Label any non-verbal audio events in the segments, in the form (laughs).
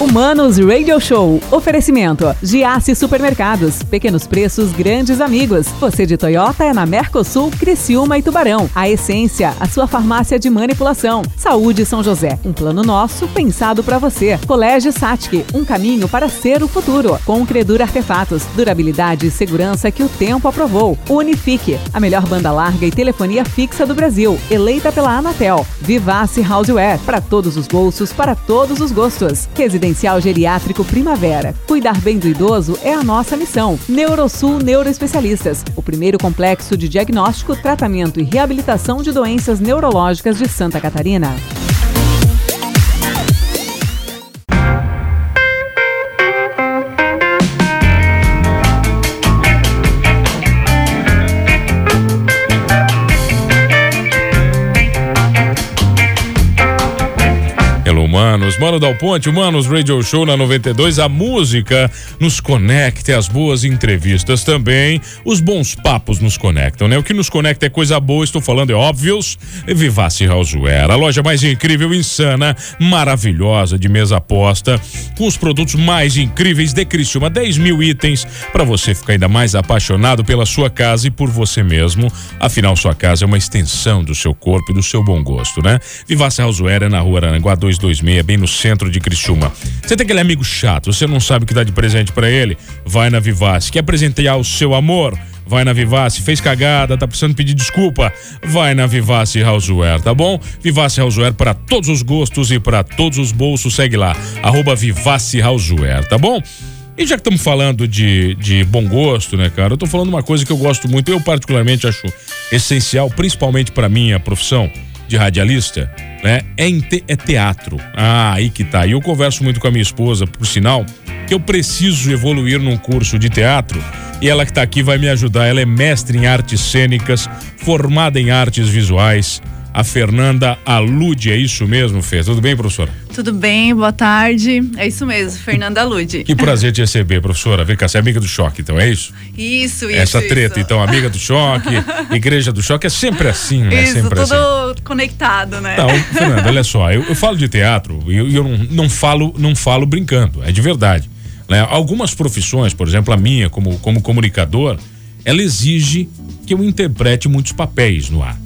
Humanos Radio Show. Oferecimento. Giasse Supermercados. Pequenos preços, grandes amigos. Você de Toyota é na Mercosul, Criciúma e Tubarão. A Essência, a sua farmácia de manipulação. Saúde São José. Um plano nosso pensado para você. Colégio Satic. Um caminho para ser o futuro. Com Credura Artefatos. Durabilidade e segurança que o tempo aprovou. Unifique. A melhor banda larga e telefonia fixa do Brasil. Eleita pela Anatel. Vivace Houseware. Para todos os bolsos, para todos os gostos. Residencial Geriátrico Primavera. Cuidar bem do idoso é a nossa missão. Neurosul Neuroespecialistas, o primeiro complexo de diagnóstico, tratamento e reabilitação de doenças neurológicas de Santa Catarina. Humanos. Mano Dal Ponte, Humanos Radio Show na 92. A música nos conecta, as boas entrevistas também. Os bons papos nos conectam, né? O que nos conecta é coisa boa, estou falando, é óbvios. Vivace Houseware, a loja mais incrível, insana, maravilhosa de mesa aposta, com os produtos mais incríveis de Criciúma. 10 mil itens para você ficar ainda mais apaixonado pela sua casa e por você mesmo. Afinal, sua casa é uma extensão do seu corpo e do seu bom gosto, né? Vivace Houseware é na rua Aranguá 226 bem no centro de Criciúma. Você tem aquele amigo chato, você não sabe o que dá de presente para ele? Vai na Vivace. Quer presentear o seu amor? Vai na Vivace, fez cagada, tá precisando pedir desculpa? Vai na Vivace Houseware, tá bom? Vivace Houseware para todos os gostos e para todos os bolsos, segue lá, arroba Vivace Houseware, tá bom? E já que estamos falando de, de bom gosto, né, cara? Eu tô falando uma coisa que eu gosto muito, eu particularmente acho essencial, principalmente para minha profissão de radialista, né? É, te, é teatro. Ah, aí que tá. E eu converso muito com a minha esposa, por sinal, que eu preciso evoluir num curso de teatro. E ela que tá aqui vai me ajudar. Ela é mestre em artes cênicas, formada em artes visuais a Fernanda Alude. É isso mesmo, Fê? Tudo bem, professora? Tudo bem, boa tarde. É isso mesmo, Fernanda Alude. Que prazer te receber, professora. Vem cá, você é amiga do choque, então, é isso? Isso, isso. Essa treta, isso. então, amiga do choque, (laughs) igreja do choque, é sempre assim, né? Isso, sempre tudo assim. conectado, né? Não, Fernanda, olha só, eu, eu falo de teatro e eu, eu não, não, falo, não falo brincando, é de verdade. Né? Algumas profissões, por exemplo, a minha, como, como comunicador, ela exige que eu interprete muitos papéis no ar.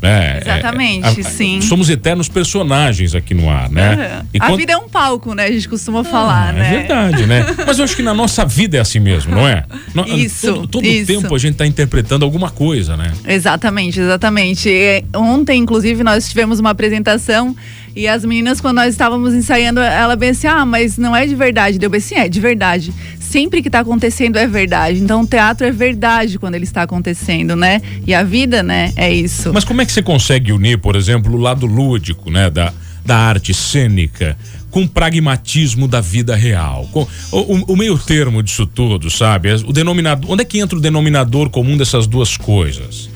É, Exatamente, é, a, sim. Somos eternos personagens aqui no ar, né? Uhum. a quando... vida é um palco, né? A gente costuma ah, falar, é né? É verdade, né? (laughs) Mas eu acho que na nossa vida é assim mesmo, não é? Isso. Todo, todo isso. tempo a gente está interpretando alguma coisa, né? Exatamente, exatamente. Ontem, inclusive, nós tivemos uma apresentação e as meninas, quando nós estávamos ensaiando, ela bem assim: ah, mas não é de verdade. Deu bem assim: é de verdade sempre que está acontecendo é verdade. Então o teatro é verdade quando ele está acontecendo, né? E a vida, né, é isso. Mas como é que você consegue unir, por exemplo, o lado lúdico, né, da, da arte cênica com o pragmatismo da vida real? Com, o, o, meio termo disso tudo, sabe? O denominador, onde é que entra o denominador comum dessas duas coisas?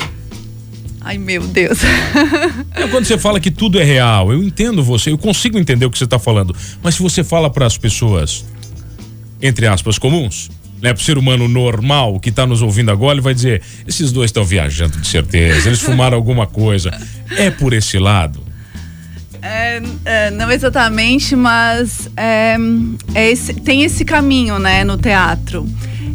Ai, meu Deus. (laughs) é quando você fala que tudo é real, eu entendo você, eu consigo entender o que você está falando. Mas se você fala para as pessoas entre aspas, comuns, né, pro ser humano normal que está nos ouvindo agora, ele vai dizer: esses dois estão viajando de certeza, eles fumaram alguma coisa. É por esse lado? É, é, não exatamente, mas é, é esse, tem esse caminho, né, no teatro.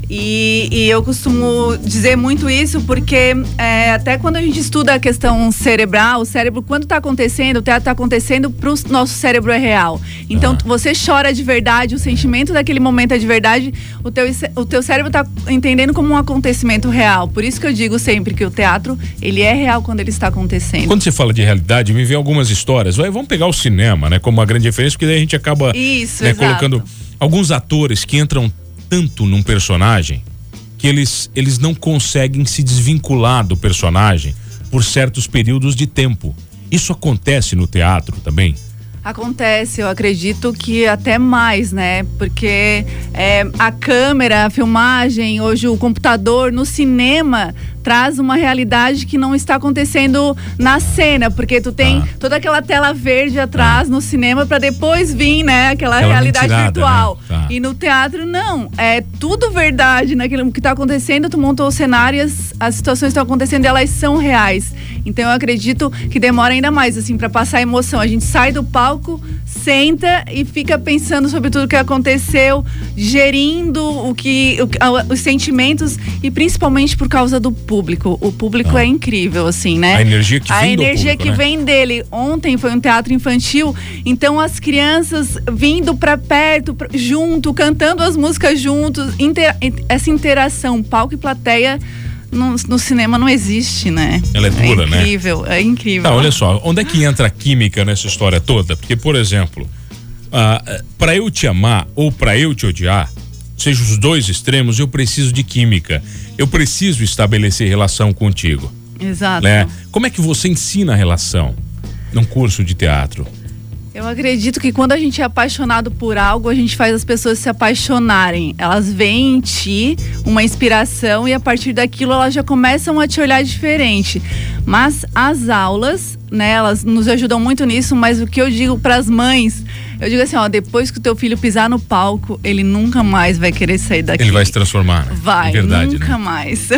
E, e, eu costumo dizer muito isso porque é, até quando a gente estuda a questão cerebral, o cérebro, quando está acontecendo, o teatro está acontecendo para o nosso cérebro é real. Então ah. você chora de verdade, o sentimento daquele momento é de verdade, o teu, o teu cérebro está entendendo como um acontecimento real. Por isso que eu digo sempre que o teatro, ele é real quando ele está acontecendo. Quando você fala de realidade, me vem algumas histórias. Vamos pegar o cinema, né, como uma grande referência, porque daí a gente acaba isso, né, colocando alguns atores que entram tanto num personagem que eles, eles não conseguem se desvincular do personagem por certos períodos de tempo. Isso acontece no teatro também? Acontece, eu acredito que até mais, né? Porque é, a câmera, a filmagem, hoje o computador, no cinema, traz uma realidade que não está acontecendo na cena, porque tu tem Ah. toda aquela tela verde atrás no cinema para depois vir, né, aquela Aquela realidade mentirada, virtual. né? Tá. E no teatro não, é tudo verdade naquilo que está acontecendo, tu montou o cenário, e as, situações estão acontecendo elas são reais. Então eu acredito que demora ainda mais assim para passar a emoção. A gente sai do palco, senta e fica pensando sobre tudo que aconteceu, gerindo o que o- os sentimentos e principalmente por causa do público. O público Ah. é incrível assim, né? A energia que a vem energia público, que né? vem dele. Ontem foi um teatro infantil, então as crianças vindo pra perto, pra- junto, cantando as músicas juntos, inter- essa interação, palco e plateia. No, no cinema não existe, né? Ela é dura, né? incrível, É incrível, olha só, onde é que entra a química nessa história toda? Porque, por exemplo, ah, para eu te amar ou para eu te odiar, seja os dois extremos, eu preciso de química. Eu preciso estabelecer relação contigo, Exato. né? Como é que você ensina a relação num curso de teatro? Eu acredito que quando a gente é apaixonado por algo, a gente faz as pessoas se apaixonarem. Elas veem em ti uma inspiração e a partir daquilo elas já começam a te olhar diferente. Mas as aulas, né, elas nos ajudam muito nisso, mas o que eu digo para as mães, eu digo assim, ó, depois que o teu filho pisar no palco, ele nunca mais vai querer sair daqui. Ele vai se transformar, né? Vai, É verdade, nunca né? mais.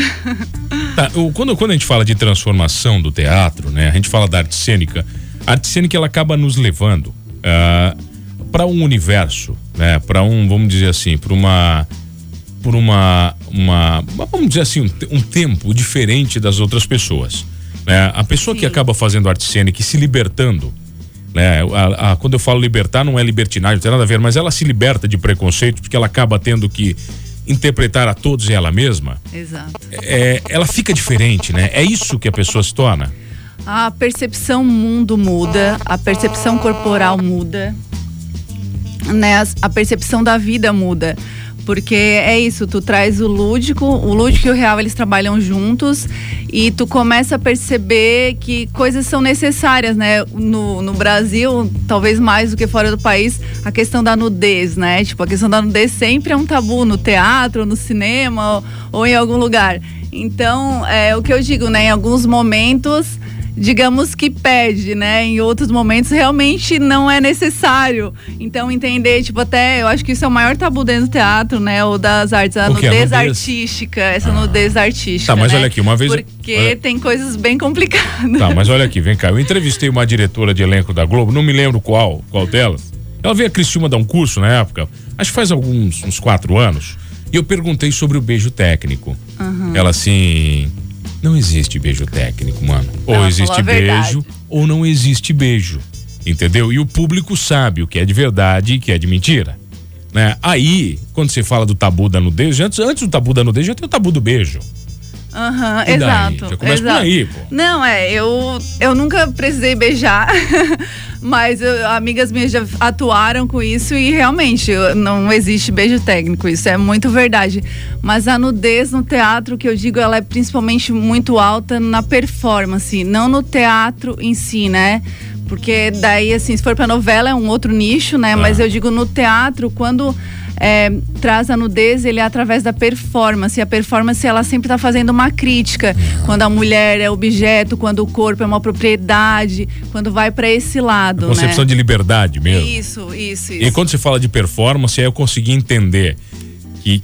Tá, o- quando, quando a gente fala de transformação do teatro, né? A gente fala da arte cênica. A arte cênica ela acaba nos levando para um universo, né? Para um, vamos dizer assim, para uma por uma, uma vamos dizer assim um, um tempo diferente das outras pessoas, né? A pessoa que Sim. acaba fazendo arte cênica e se libertando né? A- a- quando eu falo libertar, não é libertinagem, não tem nada a ver, mas ela se liberta de preconceito porque ela acaba tendo que interpretar a todos ela mesma Exato. é, ela fica diferente, né? É isso que a pessoa se torna. A percepção mundo muda, a percepção corporal muda, né? A percepção da vida muda. Porque é isso, tu traz o lúdico, o lúdico e o real eles trabalham juntos e tu começa a perceber que coisas são necessárias, né? No, no Brasil, talvez mais do que fora do país, a questão da nudez, né? Tipo, a questão da nudez sempre é um tabu no teatro, no cinema ou, ou em algum lugar. Então, é o que eu digo, né? Em alguns momentos digamos que pede, né? Em outros momentos realmente não é necessário. Então entender, tipo, até eu acho que isso é o maior tabu dentro do teatro, né? Ou das artes, a nudez nudez? artística, essa nudez artística. Tá, mas né? olha aqui, uma vez- Porque olha- tem coisas bem complicadas. Tá, mas olha aqui, vem cá. Eu entrevistei uma diretora de elenco da Globo, não me lembro qual, qual delas. Ela veio a Criciúma dar um curso na época, acho que faz alguns uns quatro anos. E eu perguntei sobre o beijo técnico. Ela assim. Não existe beijo técnico, mano. Ou Ela existe beijo, ou não existe beijo. Entendeu? E o público sabe o que é de verdade e o que é de mentira. Né? Aí, quando você fala do tabu da nudez, antes, antes do tabu da nudez já tem o tabu do beijo. Aham, daí? exato. Já começa por exato. aí, pô. Não, é, eu, eu nunca precisei beijar, (laughs) mas eu- amigas minhas já atuaram com isso e realmente não existe beijo técnico, isso é muito verdade. Mas a nudez no teatro, que eu digo, ela é principalmente muito alta na performance, não no teatro em si, né? Porque daí, assim, se for pra novela é um outro nicho, né? Mas Ah. eu digo no teatro, quando é, traz a nudez, ele é através da performance. E a performance, ela sempre está fazendo uma crítica. Quando a mulher é objeto, quando o corpo é uma propriedade, quando vai para esse lado, Concepção né? de liberdade mesmo. Isso, isso, E isso. quando você fala de performance, aí eu consegui entender que,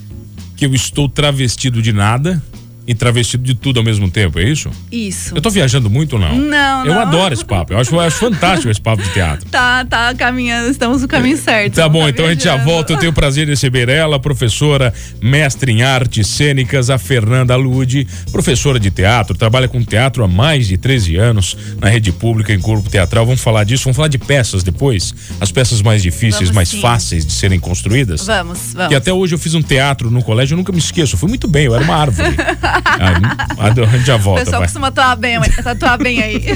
que eu estou travestido de nada e travestido de tudo ao mesmo tempo, é isso? Isso. Eu tô viajando muito ou não? Não, Eu não. adoro esse papo. Eu acho, eu acho fantástico esse papo de teatro. (laughs) Tá, tá caminhando, estamos no caminho certo. Tá bom, então a gente já viajando. volta. Eu tenho o prazer de receber ela, professora, mestre em artes cênicas, a Fernanda Lude, professora de teatro, trabalha com teatro há mais de 13 anos na rede pública em corpo teatral. Vamos falar disso, vamos falar de peças depois, as peças mais difíceis, Vamos mais sim. fáceis de serem construídas. Vamos, vamos. Que até hoje eu fiz um teatro no colégio, eu nunca me esqueço. Fui muito bem, eu era uma árvore. (laughs) Ah, a gente já O volta, pessoal vai. costuma atuar bem, tatuar bem aí. (laughs)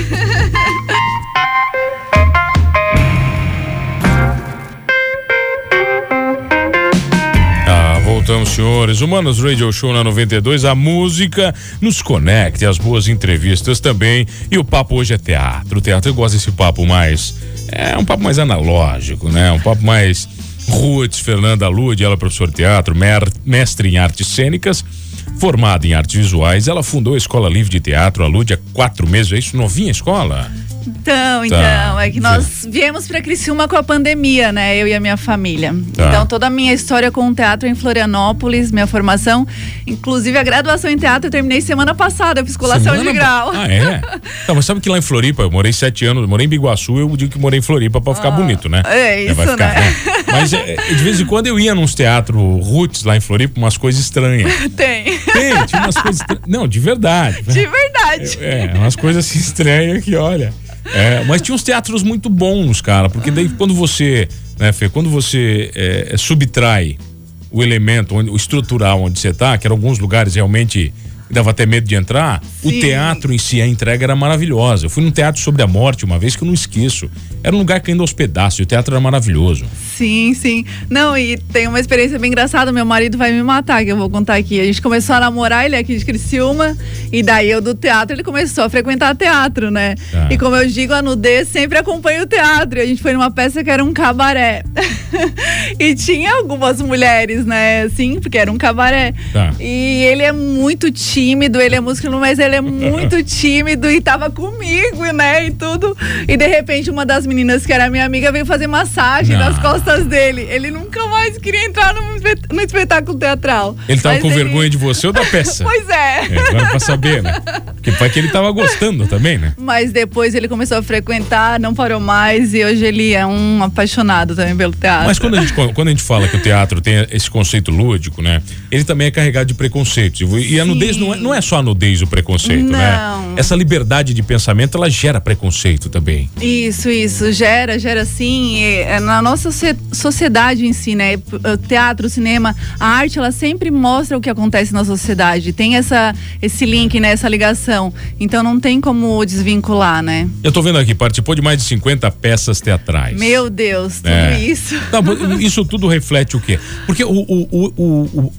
Ah, voltamos, senhores. Humanos Radio Show na 92. A música nos conecta, as boas entrevistas também. E o papo hoje é teatro. O teatro, eu gosto desse papo mais. É um papo mais analógico, né? Um papo mais roots. Fernanda Lude, ela é professora de teatro, mestre em artes cênicas. Formada em artes visuais, ela fundou a Escola Livre de Teatro Alude há quatro meses. É isso? Novinha a escola? Então, então, é que nós viemos para Criciúma com a pandemia, né? Eu e a minha família. Tá. Então, toda a minha história com o teatro em Florianópolis, minha formação, inclusive a graduação em teatro, eu terminei semana passada, eu fiz colação Semana de grau. Ah, é? Tá, mas sabe que lá em Floripa, eu morei sete anos, morei em Biguaçu, eu digo que morei em Floripa pra ficar bonito, né? é vai isso, né? Mas é, é, de vez em quando eu ia nos teatros roots lá em Floripa, umas coisas estranhas. (laughs) Tem. Tem, tinha umas coisas estranhas. Não, de verdade. De verdade. É, umas coisas assim estranhas que, olha. É, mas tinha uns teatros muito bons, cara, porque daí quando você, né, Fê, quando você é, subtrai o elemento, onde- o estrutural onde você tá, que eram alguns lugares realmente dava até medo de entrar, o Sim. teatro em si, a entrega era maravilhosa. Eu fui num teatro sobre a morte uma vez que eu não esqueço. Era um lugar caindo aos pedaços, e o teatro era maravilhoso. Sim, sim. Não, e tem uma experiência bem engraçada. Meu marido vai me matar, que eu vou contar aqui. A gente começou a namorar, ele é aqui de Criciúma, e daí eu do teatro, ele começou a frequentar teatro, né? Tá. E como eu digo, a nudez sempre acompanha o teatro. E a gente foi numa peça que era um cabaré. (laughs) e tinha algumas mulheres, né? Assim, porque era um cabaré. Tá. E ele é muito tímido, ele é músico, mas ele é (laughs) muito tímido e tava comigo, né? E tudo. E de repente, uma das meninas que era minha amiga veio fazer massagem Não. nas costas dele. Ele nunca mais queria entrar no, espet- no espetáculo teatral. Ele tava Mas com vergonha de você ou da peça? (laughs) Pois é. É, agora pra saber, né? Porque foi que ele tava gostando também, né? Mas depois ele começou a frequentar, não parou mais e hoje ele é um apaixonado também pelo teatro. Mas quando a, gente, quando a gente fala que o teatro tem esse conceito lúdico, né? Ele também é carregado de preconceitos. E a Sim. nudez não é, não é só a nudez o preconceito, né? Não. Essa liberdade de pensamento, ela gera preconceito também. Isso, isso. Gera, gera sim. É, na nossa so- sociedade em si, né? O Teatro, cinema, a arte, ela sempre mostra o que acontece na sociedade. Tem essa, esse link, né? Essa ligação. Então não tem como desvincular, né? Eu tô vendo aqui, participou de mais de 50 peças teatrais. Meu Deus, tudo É. isso. Mas isso tudo reflete o quê? Porque o, o, o, o,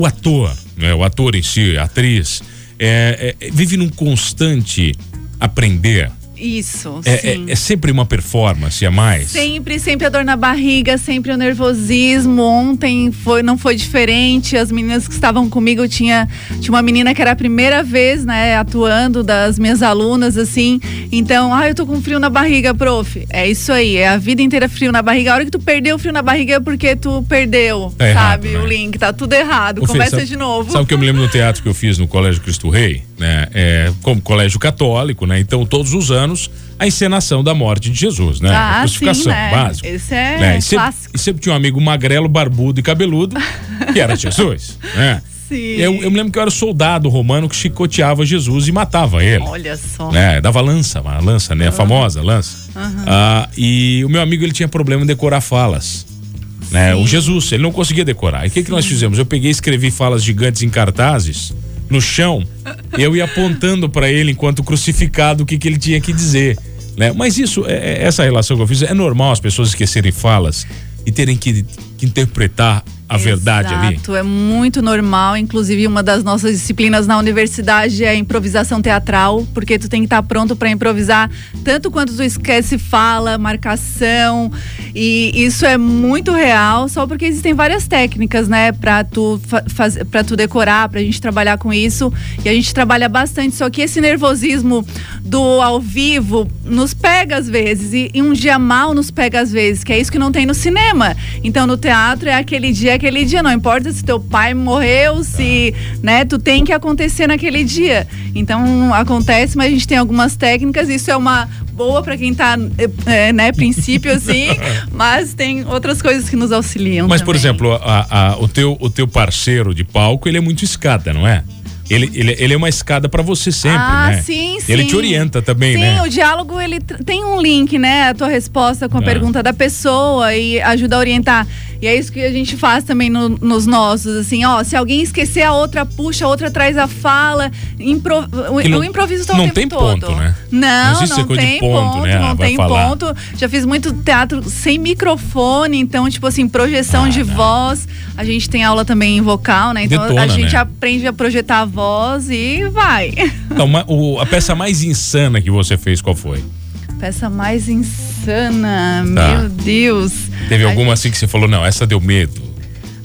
o ator, né? o ator em si, a atriz, é, é, vive num constante aprender. Isso, É, sim. é, é sempre uma performance a mais. Sempre, sempre a dor na barriga, sempre o nervosismo. Ontem foi, não foi diferente. As meninas que estavam comigo, tinha, tinha uma menina que era a primeira vez, né, atuando das minhas alunas, assim. Então, ah, eu tô com frio na barriga, prof. É isso aí, é a vida inteira frio na barriga. A hora que tu perdeu o frio na barriga é porque tu perdeu, Tá errado, sabe? né? O link, tá tudo errado. Ô, Começa sabe- de novo. Sabe o que eu me lembro no teatro que eu fiz no Colégio Cristo Rei, né? É, como colégio católico, né? Então, todos os anos, a encenação da morte de Jesus, né? Ah, a crucificação, sim, né? básico. Esse é né? E sempre, clássico. e sempre tinha um amigo magrelo, barbudo e cabeludo, que era (laughs) Jesus, né? Sim. Eu, eu me lembro que eu era soldado romano que chicoteava Jesus e matava ele. Olha só. né? Dava lança, uma lança, né? A famosa lança. Ah, e o meu amigo, ele tinha problema em decorar falas. Né? O Jesus, ele não conseguia decorar. E o que, que nós fizemos? Eu peguei e escrevi falas gigantes em cartazes no chão. eu ia apontando para ele, enquanto crucificado, o que, que ele tinha que dizer. Né? Mas isso, é- é- essa relação que eu fiz, é normal as pessoas esquecerem falas e terem que, que interpretar a verdade ali. Exato, é muito normal. Inclusive, uma das nossas disciplinas na universidade é improvisação teatral, porque tu tem que estar pronto para improvisar, tanto quanto tu esquece fala, marcação. E isso é muito real, só porque existem várias técnicas, né, para tu fa fazer, para tu decorar, pra gente trabalhar com isso. E a gente trabalha bastante, só que esse nervosismo do ao vivo nos pega às vezes e, e um dia mal nos pega às vezes, que é isso que não tem no cinema. Então no teatro é aquele dia, aquele dia, não importa se teu pai morreu, se, né, tu tem que acontecer naquele dia. Então acontece, mas a gente tem algumas técnicas, isso é uma boa para quem tá, é, né, princípio assim, (laughs) mas tem outras coisas que nos auxiliam Mas, por também. exemplo, a- a- o, teu, o teu parceiro de palco, ele é muito escada, não é? Ele, ele, ele é uma escada pra você sempre, ah, né? sim, sim. Ele te orienta também, sim, né? o diálogo ele tem um link, né? A tua resposta com a Ah. pergunta da pessoa e ajuda a orientar. E é isso que a gente faz também no- nos nossos, assim, ó, se alguém esquecer a outra puxa, a outra traz a fala, impro, o, não- o improviso tá o não tempo tem todo. ponto, né? Não Não, não, tem ponto, ponto, né? Ah, não tem falar. ponto. Já fiz muito teatro sem microfone, então, tipo assim, projeção Ah, de não. voz. A gente tem aula também em vocal, né? Então Detona, a gente né? aprende a projetar a voz e vai. Então, a peça mais insana que você fez, qual foi? Peça mais insana, Tá. meu Deus. Teve alguma assim que você falou, não, essa deu medo?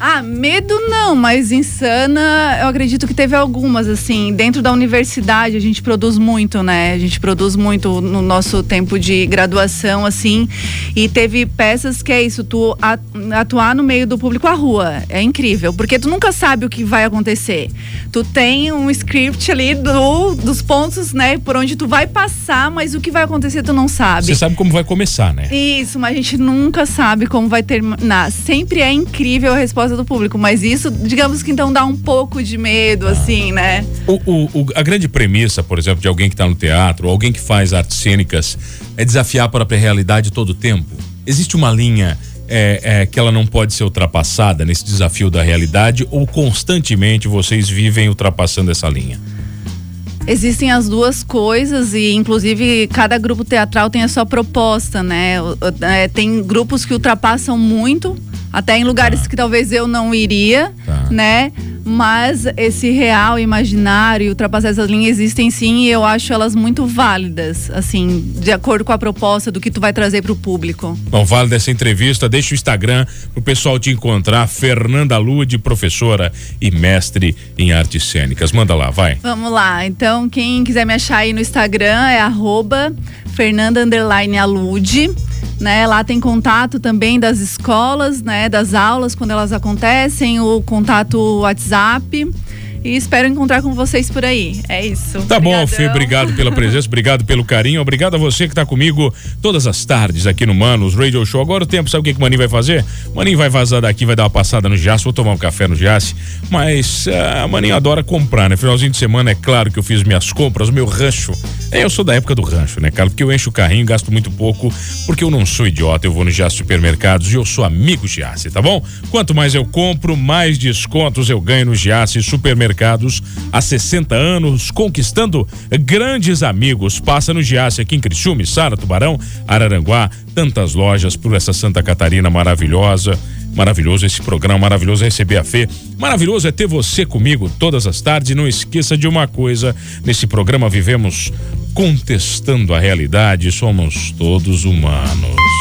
Ah, medo não, mas insana, eu acredito que teve algumas, assim. Dentro da universidade, a gente produz muito, né? A gente produz muito no nosso tempo de graduação, assim. E teve peças que é isso, tu atuar no meio do público à rua. É incrível, porque tu nunca sabe o que vai acontecer. Tu tem um script ali do, dos pontos, né? Por onde tu vai passar, mas o que vai acontecer tu não sabe. Você sabe como vai começar, né? Isso, mas a gente nunca sabe como vai terminar. Sempre é incrível a resposta do público. Mas isso, digamos que então dá um pouco de medo, assim, né? O, o, o, a grande premissa, por exemplo, de alguém que está no teatro, alguém que faz artes cênicas, é desafiar para a realidade todo o tempo. Existe uma linha é, é, que ela não pode ser ultrapassada nesse desafio da realidade ou constantemente vocês vivem ultrapassando essa linha? Existem as duas coisas e, inclusive, cada grupo teatral tem a sua proposta, né? É, tem grupos que ultrapassam muito até em lugares tá. que talvez eu não iria, tá. né? Mas esse real, imaginário, ultrapassar essas linhas existem sim e eu acho elas muito válidas, assim, de acordo com a proposta do que tu vai trazer para o público. Bom, vale dessa entrevista, deixa o Instagram pro pessoal te encontrar, Fernanda Lude, professora e mestre em artes cênicas. Manda lá, vai. Vamos lá, então quem quiser me achar aí no Instagram é arroba Fernanda Alude né? Lá tem contato também das escolas, né? Das aulas quando elas acontecem, o contato WhatsApp. E espero encontrar com vocês por aí. É isso. Tá Obrigadão. bom, Fê. Obrigado pela presença, obrigado pelo carinho. Obrigado a você que está comigo todas as tardes aqui no Manos Radio Show. Agora o tempo, sabe o que, que o Maninho vai fazer? O Maninho vai vazar daqui, vai dar uma passada no Jace, vou tomar um café no Jace. Mas uh, a Maninho adora comprar, né? Finalzinho de semana, é claro que eu fiz minhas compras, meu rancho. É, eu sou da época do rancho, né, cara? Porque eu encho o carrinho, gasto muito pouco, porque eu não sou idiota. Eu vou no Jace Supermercados e eu sou amigo Jace, tá bom? Quanto mais eu compro, mais descontos eu ganho no Jace Supermercados supermercados há 60 anos, conquistando grandes amigos. Passa no Giasse aqui em Criciúma, Sara, Tubarão, Araranguá, tantas lojas por essa Santa Catarina maravilhosa. Maravilhoso esse programa, maravilhoso receber a Fê. Maravilhoso é ter você comigo todas as tardes. Não esqueça de uma coisa: nesse programa vivemos contestando a realidade, somos todos humanos.